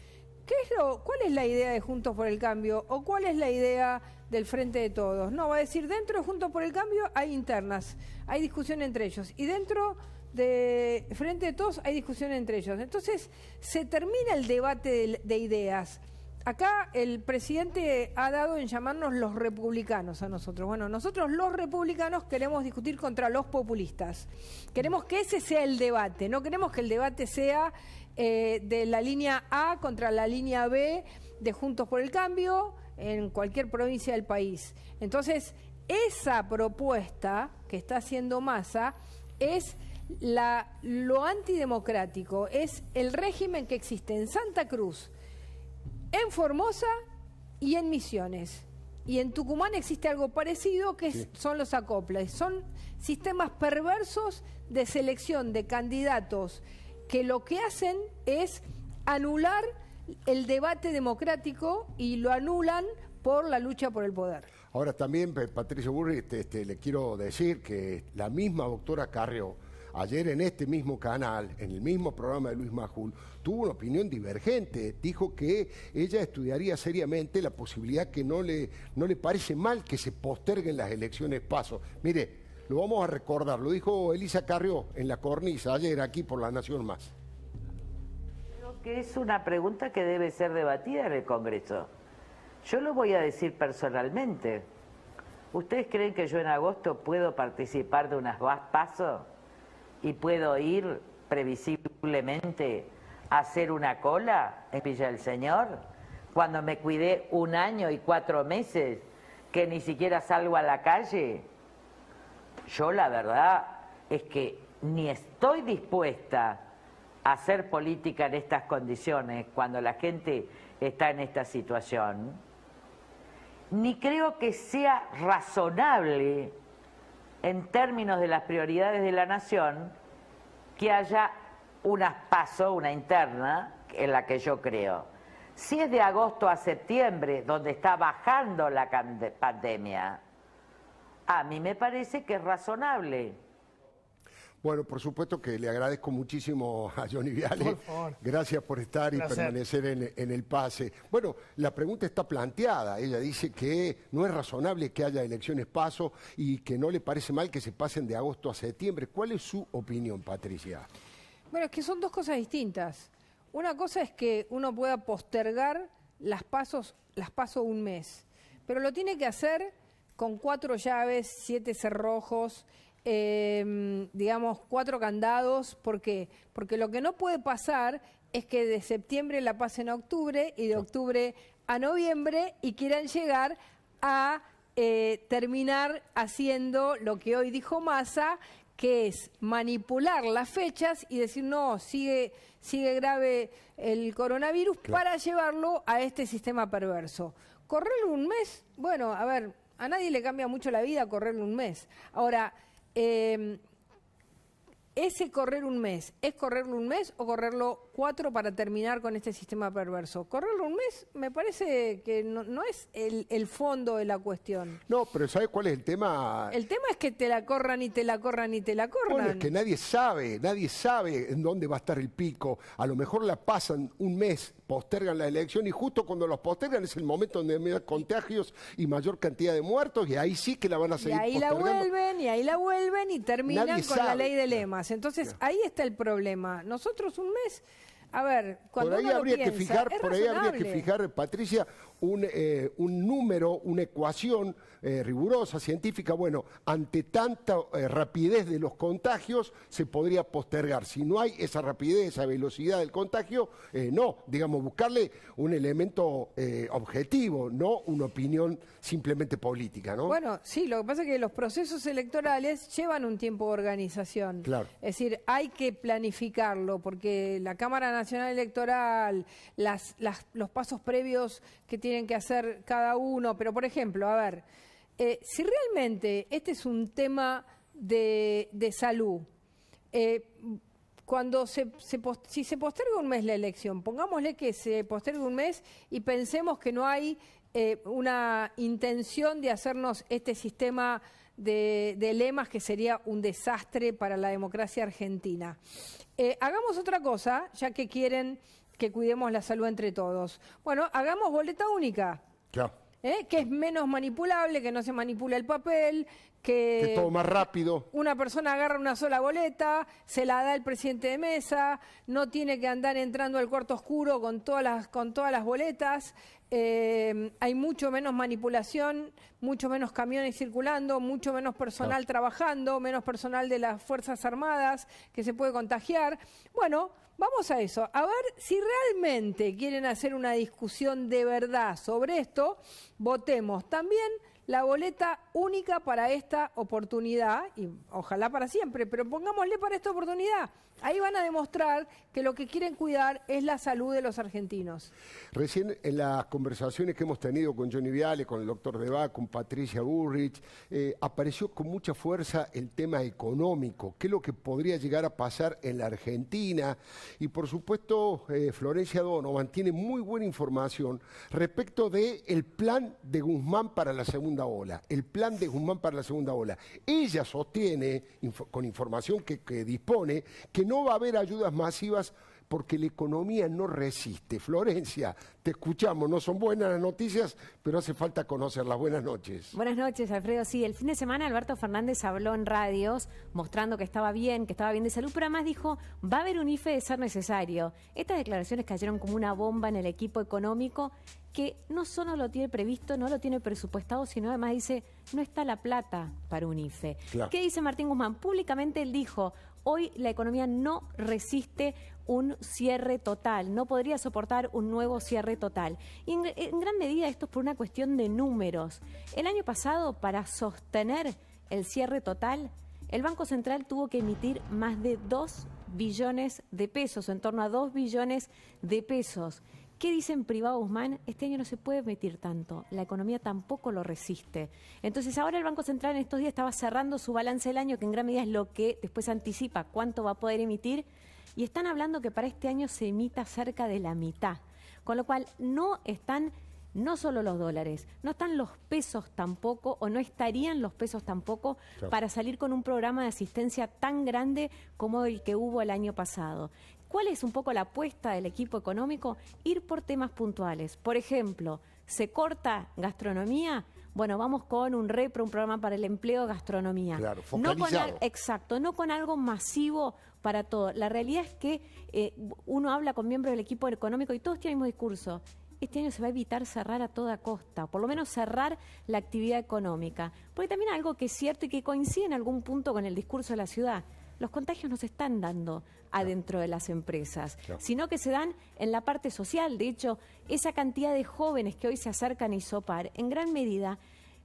¿qué es lo, ¿cuál es la idea de Juntos por el Cambio o cuál es la idea del Frente de Todos? No, va a decir, dentro de Juntos por el Cambio hay internas, hay discusión entre ellos y dentro de Frente de Todos hay discusión entre ellos. Entonces se termina el debate de ideas acá el presidente ha dado en llamarnos los republicanos a nosotros. Bueno, nosotros los republicanos queremos discutir contra los populistas. Queremos que ese sea el debate, no queremos que el debate sea eh, de la línea A contra la línea B de Juntos por el Cambio en cualquier provincia del país. Entonces, esa propuesta que está haciendo Massa es la, lo antidemocrático, es el régimen que existe en Santa Cruz, en Formosa y en Misiones. Y en Tucumán existe algo parecido que son los acoples. Son sistemas perversos de selección de candidatos que lo que hacen es anular el debate democrático y lo anulan por la lucha por el poder. Ahora también, Patricio Burri, este, este, le quiero decir que la misma doctora Carrió ayer en este mismo canal, en el mismo programa de Luis Majul, tuvo una opinión divergente. Dijo que ella estudiaría seriamente la posibilidad que no le, no le parece mal que se posterguen las elecciones paso. Mire, lo vamos a recordar, lo dijo Elisa Carrió en la cornisa ayer aquí por La Nación Más. Creo que es una pregunta que debe ser debatida en el Congreso. Yo lo voy a decir personalmente. ¿Ustedes creen que yo en agosto puedo participar de unas pasos? y puedo ir previsiblemente a hacer una cola en Villa del Señor, cuando me cuidé un año y cuatro meses que ni siquiera salgo a la calle. Yo la verdad es que ni estoy dispuesta a hacer política en estas condiciones cuando la gente está en esta situación, ni creo que sea razonable en términos de las prioridades de la nación, que haya una paso, una interna, en la que yo creo. Si es de agosto a septiembre, donde está bajando la pandemia, a mí me parece que es razonable. Bueno, por supuesto que le agradezco muchísimo a Johnny Viale. Gracias por estar y permanecer en, el pase. Bueno, la pregunta está planteada. Ella dice que no es razonable que haya elecciones paso y que no le parece mal que se pasen de agosto a septiembre. ¿Cuál es su opinión, Patricia? Bueno, es que son dos cosas distintas. Una cosa es que uno pueda postergar las pasos, las paso un mes, pero lo tiene que hacer con cuatro llaves, siete cerrojos eh, digamos, cuatro candados. ¿Por qué? Porque lo que no puede pasar es que de septiembre la pasen a octubre y de octubre a noviembre y quieran llegar a eh, terminar haciendo lo que hoy dijo Massa, que es manipular las fechas y decir, no, sigue, sigue grave el coronavirus para llevarlo a este sistema perverso. Correrlo un mes, bueno, a ver, a nadie le cambia mucho la vida correrlo un mes. Ahora, eh, ese correr un mes, ¿es correrlo un mes o correrlo cuatro para terminar con este sistema perverso? Correrlo un mes me parece que no, es el, fondo de la cuestión. No, pero ¿sabes cuál es el tema? El tema es que te la corran y te la corran y te la corran. Bueno, es que nadie sabe, nadie sabe en dónde va a estar el pico. A lo mejor la pasan un mes postergan la elección y justo cuando los postergan es el momento donde hay contagios y mayor cantidad de muertos y ahí sí que la van a seguir Y ahí la vuelven y ahí la vuelven y terminan con la ley de lemas. Entonces ahí está el problema. Nosotros un mes... A ver, cuando por ahí habría que fijar, por ahí habría que fijar, Patricia, un, eh, un número, una ecuación eh, rigurosa, científica, bueno, ante tanta eh, rapidez de los contagios se podría postergar. Si no hay esa rapidez, esa velocidad del contagio, no, digamos, buscarle un elemento objetivo, no una opinión simplemente política, ¿no? Bueno, sí, lo que pasa es que los procesos electorales llevan un tiempo de organización. Claro. Es decir, hay que planificarlo porque la Cámara Nacional Electoral, las, los pasos previos que tienen que hacer cada uno, pero por ejemplo, a ver, eh, si realmente este es un tema de, salud, eh, cuando se, si se posterga un mes la elección, pongámosle que se postergue un mes y pensemos que no hay eh, una intención de hacernos este sistema de, lemas que sería un desastre para la democracia argentina. Eh, hagamos otra cosa, ya que quieren que cuidemos la salud entre todos. Bueno, hagamos boleta única. ¿Eh? que es menos manipulable, que no se manipula el papel, que, todo más rápido. Una persona agarra una sola boleta, se la da el presidente de mesa, no tiene que andar entrando al cuarto oscuro con todas las, con todas las boletas. Eh, hay mucho menos manipulación, mucho menos camiones circulando, mucho menos personal trabajando, menos personal de las Fuerzas Armadas que se puede contagiar. Bueno, vamos a eso. A ver si realmente quieren hacer una discusión de verdad sobre esto, votemos también la boleta única para esta oportunidad, y ojalá para siempre, pero pongámosle para esta oportunidad. Ahí van a demostrar que lo que quieren cuidar es la salud de los argentinos. Recién en las conversaciones que hemos tenido con Johnny Viale, con el doctor Deba, con Patricia Burrich, eh, apareció con mucha fuerza el tema económico, qué es lo que podría llegar a pasar en la Argentina. Y por supuesto, eh, Florencia Donovan tiene muy buena información respecto del el plan de Guzmán para la segunda ola. El de Guzmán para la segunda ola. Ella sostiene, con información que, que dispone, que no va a haber ayudas masivas porque la economía no resiste. Florencia, te escuchamos, no son buenas las noticias, pero hace falta conocerlas. Buenas noches. Buenas noches, Alfredo. Sí, el fin de semana Alberto Fernández habló en radios mostrando que estaba bien, que estaba bien de salud, pero además dijo, va a haber un IFE de ser necesario. Estas declaraciones cayeron como una bomba en el equipo económico que no solo lo tiene previsto, no lo tiene presupuestado, sino además dice, no está la plata para un IFE. ¿Qué dice Martín Guzmán? Públicamente él dijo, hoy la economía no resiste un cierre total, no podría soportar un nuevo cierre total. Y en, gran medida esto es por una cuestión de números. El año pasado, para sostener el cierre total, el Banco Central tuvo que emitir más de 2 billones de pesos, en torno a 2 billones de pesos. ¿Qué dicen privado Guzmán? Este año no se puede emitir tanto, la economía tampoco lo resiste. Entonces ahora el Banco Central en estos días estaba cerrando su balance del año, que en gran medida es lo que después anticipa cuánto va a poder emitir, y están hablando que para este año se emita cerca de la mitad, con lo cual no están no solo los dólares, no están los pesos tampoco, o no estarían los pesos tampoco para salir con un programa de asistencia tan grande como el que hubo el año pasado. ¿Cuál es un poco la apuesta del equipo económico? Ir por temas puntuales. Por ejemplo, ¿se corta gastronomía? Bueno, vamos con un repro, un programa para el empleo, gastronomía. Claro, no con Exacto, no con algo masivo para todo. La realidad es que eh, uno habla con miembros del equipo económico y todos tienen el mismo discurso. Este año se va a evitar cerrar a toda costa, por lo menos cerrar la actividad económica. Porque también algo que es cierto y que coincide en algún punto con el discurso de la ciudad los contagios no se están dando adentro de las empresas, sino que se dan en la parte social. De hecho, esa cantidad de jóvenes que hoy se acercan a Isopar, en gran medida,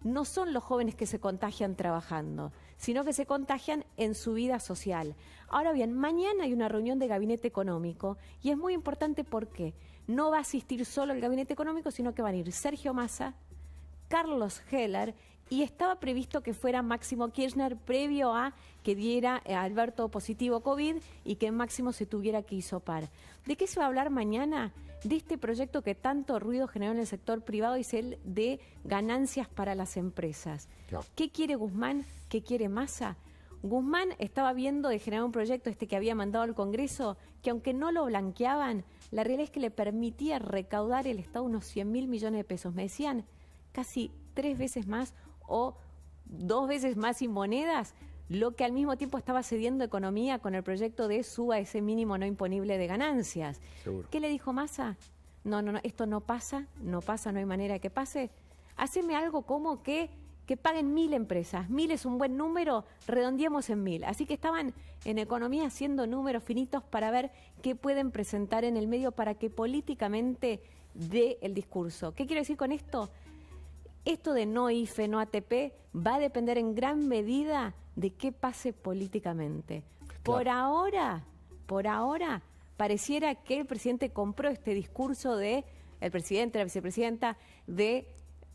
no son los jóvenes que se contagian trabajando, sino que se contagian en su vida social. Ahora bien, mañana hay una reunión de gabinete económico y es muy importante porque no va a asistir solo el gabinete económico, sino que van a ir Sergio Massa, Carlos Heller y estaba previsto que fuera Máximo Kirchner previo a que diera a Alberto positivo COVID y que Máximo se tuviera que hisopar. ¿De qué se va a hablar mañana? De este proyecto que tanto ruido generó en el sector privado y es el de ganancias para las empresas. ¿Qué quiere Guzmán? ¿Qué quiere Massa? Guzmán estaba viendo de generar un proyecto este que había mandado al Congreso que aunque no lo blanqueaban, la realidad es que le permitía recaudar el Estado unos 100 mil millones de pesos. Me decían casi tres veces más o dos veces más sin monedas, lo que al mismo tiempo estaba cediendo economía con el proyecto de suba ese mínimo no imponible de ganancias. ¿Qué le dijo Massa? no, no, no, esto no pasa, no pasa, no hay manera de que pase, haceme algo como que que paguen mil empresas. Mil es un buen número, redondeemos en mil. Así que estaban en economía haciendo números finitos para ver qué pueden presentar en el medio para que políticamente dé el discurso. ¿Qué quiero decir con esto? Esto de no IFE, no ATP, va a depender en gran medida de qué pase políticamente. Por ahora, por ahora, pareciera que el presidente compró este discurso de el presidente, la vicepresidenta, de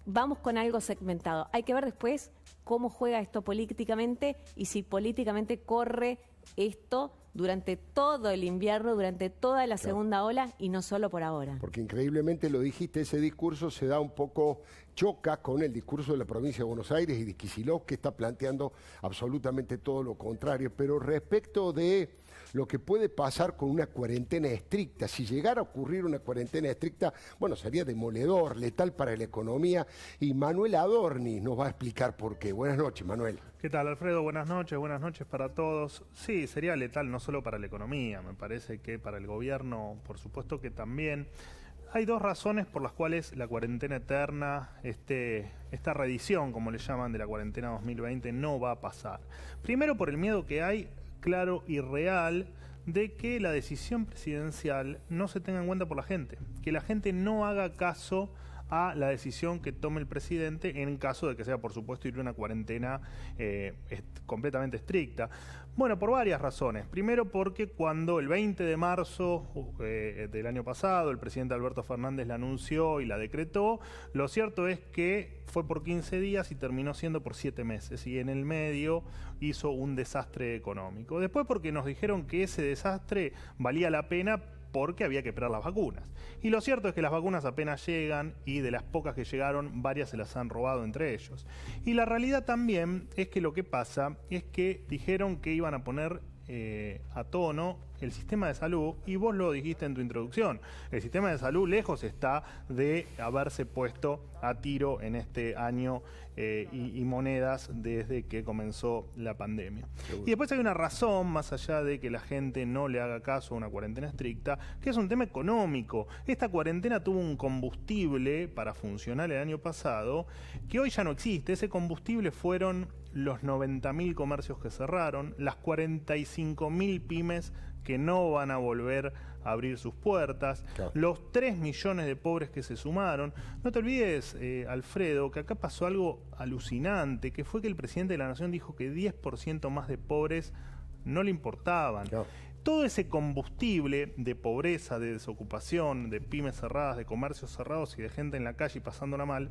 vamos con algo segmentado. Hay que ver después cómo juega esto políticamente y si políticamente corre esto durante todo el invierno, durante toda la segunda ola y no solo por ahora. Porque increíblemente lo dijiste, ese discurso se da un poco, choca con el discurso de la provincia de Buenos Aires y de Kicillof, que está planteando absolutamente todo lo contrario. Pero respecto de lo que puede pasar con una cuarentena estricta. Si llegara a ocurrir una cuarentena estricta, bueno, sería demoledor, letal para la economía. Y Manuel Adorni nos va a explicar por qué. Buenas noches, Manuel. ¿Qué tal, Alfredo? Buenas noches, buenas noches para todos. Sí, sería letal no solo para la economía, me parece que para el gobierno, por supuesto que también. Hay dos razones por las cuales la cuarentena eterna, este, esta reedición, como le llaman, de la cuarentena 2020, no va a pasar. Primero por el miedo que hay claro y real de que la decisión presidencial no se tenga en cuenta por la gente, que la gente no haga caso a la decisión que tome el presidente en caso de que sea, por supuesto, ir a una cuarentena eh, completamente estricta. Bueno, por varias razones. Primero porque cuando el 20 de marzo eh, del año pasado el presidente Alberto Fernández la anunció y la decretó, lo cierto es que fue por 15 días y terminó siendo por 7 meses y en el medio hizo un desastre económico. Después porque nos dijeron que ese desastre valía la pena porque había que esperar las vacunas. Y lo cierto es que las vacunas apenas llegan y de las pocas que llegaron, varias se las han robado entre ellos. Y la realidad también es que lo que pasa es que dijeron que iban a poner eh, a tono el sistema de salud, y vos lo dijiste en tu introducción, el sistema de salud lejos está de haberse puesto a tiro en este año eh, y, monedas desde que comenzó la pandemia. Y después hay una razón, más allá de que la gente no le haga caso a una cuarentena estricta, que es un tema económico. Esta cuarentena tuvo un combustible para funcionar el año pasado que hoy ya no existe. Ese combustible fueron los 90.000 comercios que cerraron, las 45.000 pymes que no van a volver a abrir sus puertas, los 3 millones de pobres que se sumaron. No te olvides, eh, Alfredo, que acá pasó algo alucinante, que fue que el presidente de la Nación dijo que 10% más de pobres no le importaban. Todo ese combustible de pobreza, de desocupación, de pymes cerradas, de comercios cerrados y de gente en la calle pasándola mal,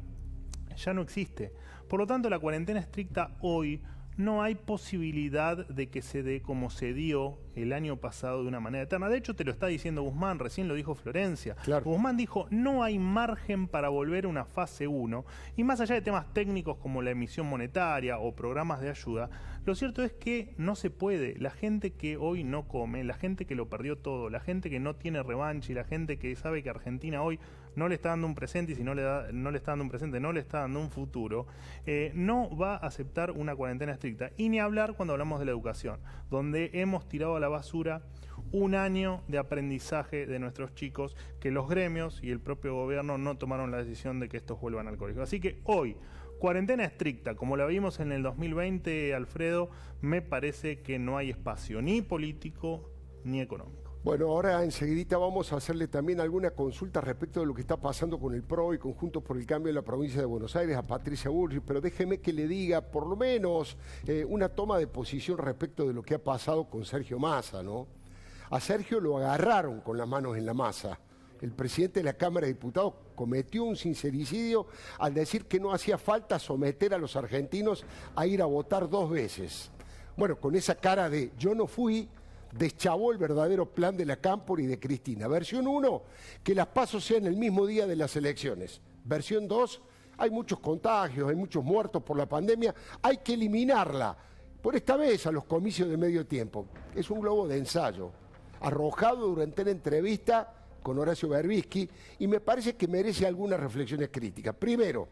ya no existe. Por lo tanto, la cuarentena estricta hoy no hay posibilidad de que se dé como se dio el año pasado de una manera eterna. De hecho, te lo está diciendo Guzmán, recién lo dijo Florencia. Guzmán dijo, no hay margen para volver a una fase 1. Y más allá de temas técnicos como la emisión monetaria o programas de ayuda, lo cierto es que no se puede. La gente que hoy no come, la gente que lo perdió todo, la gente que no tiene revancha y la gente que sabe que Argentina hoy no le está dando un presente y si no le, da, no le está dando un presente, no le está dando un futuro, eh, no va a aceptar una cuarentena estricta. Y ni hablar cuando hablamos de la educación, donde hemos tirado a la basura un año de aprendizaje de nuestros chicos que los gremios y el propio gobierno no tomaron la decisión de que estos vuelvan al colegio. Así que hoy, cuarentena estricta, como la vimos en el 2020, Alfredo, me parece que no hay espacio ni político ni económico. Bueno, ahora enseguida vamos a hacerle también alguna consulta respecto de lo que está pasando con el PRO y Conjuntos por el Cambio en la provincia de Buenos Aires a Patricia Bullrich, pero déjeme que le diga por lo menos eh, una toma de posición respecto de lo que ha pasado con Sergio Massa, ¿no? A Sergio lo agarraron con las manos en la masa. El presidente de la Cámara de Diputados cometió un sincericidio al decir que no hacía falta someter a los argentinos a ir a votar dos veces. Bueno, con esa cara de yo no fui, deschavó el verdadero plan de la Cámpora y de Cristina. Versión 1, que las pasos sean el mismo día de las elecciones. Versión 2, hay muchos contagios, hay muchos muertos por la pandemia, hay que eliminarla. Por esta vez a los comicios de medio tiempo. Es un globo de ensayo, arrojado durante la entrevista con Horacio Berbisky y me parece que merece algunas reflexiones críticas. Primero,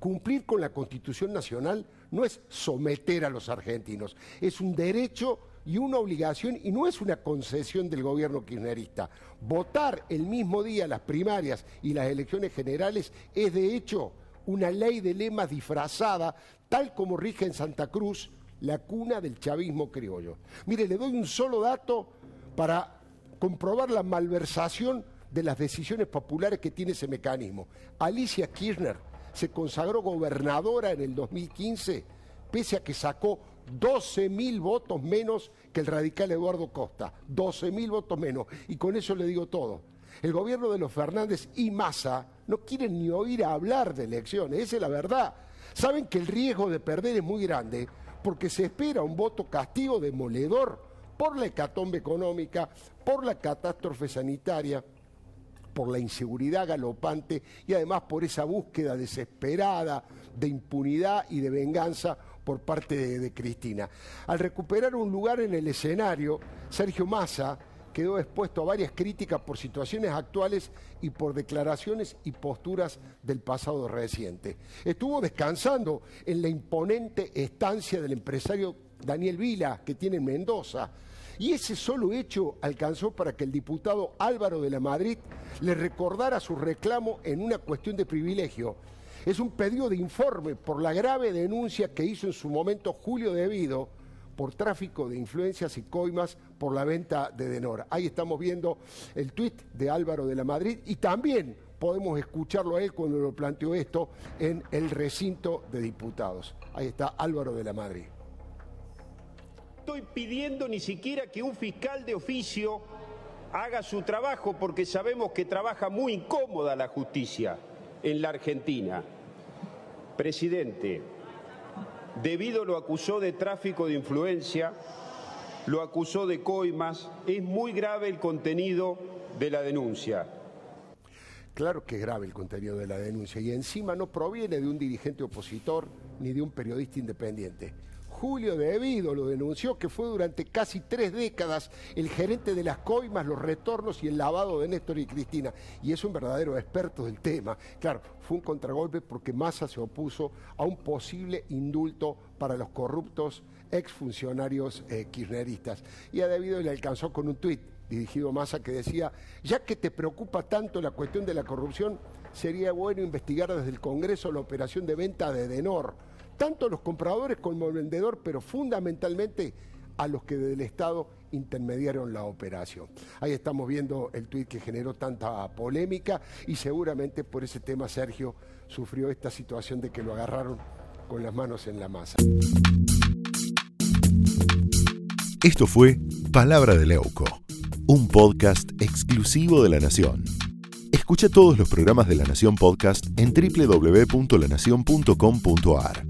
cumplir con la Constitución Nacional no es someter a los argentinos, es un derecho y una obligación, y no es una concesión del gobierno kirchnerista. Votar el mismo día las primarias y las elecciones generales es de hecho una ley de lemas disfrazada, tal como rige en Santa Cruz, la cuna del chavismo criollo. Mire, le doy un solo dato para comprobar la malversación de las decisiones populares que tiene ese mecanismo. Alicia Kirchner se consagró gobernadora en el 2015, pese a que sacó 12 mil votos menos que el radical Eduardo Costa. 12 mil votos menos. Y con eso le digo todo. El gobierno de los Fernández y Massa no quieren ni oír hablar de elecciones, esa es la verdad. Saben que el riesgo de perder es muy grande porque se espera un voto castigo demoledor por la hecatombe económica, por la catástrofe sanitaria, por la inseguridad galopante y además por esa búsqueda desesperada de impunidad y de venganza por parte de, Cristina. Al recuperar un lugar en el escenario, Sergio Massa quedó expuesto a varias críticas por situaciones actuales y por declaraciones y posturas del pasado reciente. Estuvo descansando en la imponente estancia del empresario Daniel Vila, que tiene en Mendoza, y ese solo hecho alcanzó para que el diputado Álvaro de la Madrid le recordara su reclamo en una cuestión de privilegio. Es un pedido de informe por la grave denuncia que hizo en su momento Julio Devido por tráfico de influencias y coimas por la venta de Denor. Ahí estamos viendo el tuit de Álvaro de la Madrid y también podemos escucharlo a él cuando lo planteó esto en el recinto de diputados. Ahí está Álvaro de la Madrid estoy pidiendo ni siquiera que un fiscal de oficio haga su trabajo porque sabemos que trabaja muy incómoda la justicia en la Argentina. Presidente, debido lo acusó de tráfico de influencia, lo acusó de coimas, es muy grave el contenido de la denuncia. Claro que es grave el contenido de la denuncia y encima no proviene de un dirigente opositor ni de un periodista independiente Julio de lo denunció que fue durante casi tres décadas el gerente de las coimas, los retornos y el lavado de Néstor y Cristina. Y es un verdadero experto del tema. Claro, fue un contragolpe porque Massa se opuso a un posible indulto para los corruptos exfuncionarios eh, kirchneristas. Y a Devido le alcanzó con un tuit dirigido a Massa que decía, ya que te preocupa tanto la cuestión de la corrupción, sería bueno investigar desde el Congreso la operación de venta de Denor tanto los compradores como el vendedor, pero fundamentalmente a los que del Estado intermediaron la operación. Ahí estamos viendo el tuit que generó tanta polémica y seguramente por ese tema Sergio sufrió esta situación de que lo agarraron con las manos en la masa. Esto fue Palabra de Leuco, un podcast exclusivo de La Nación. Escucha todos los programas de La Nación Podcast en www.lanacion.com.ar.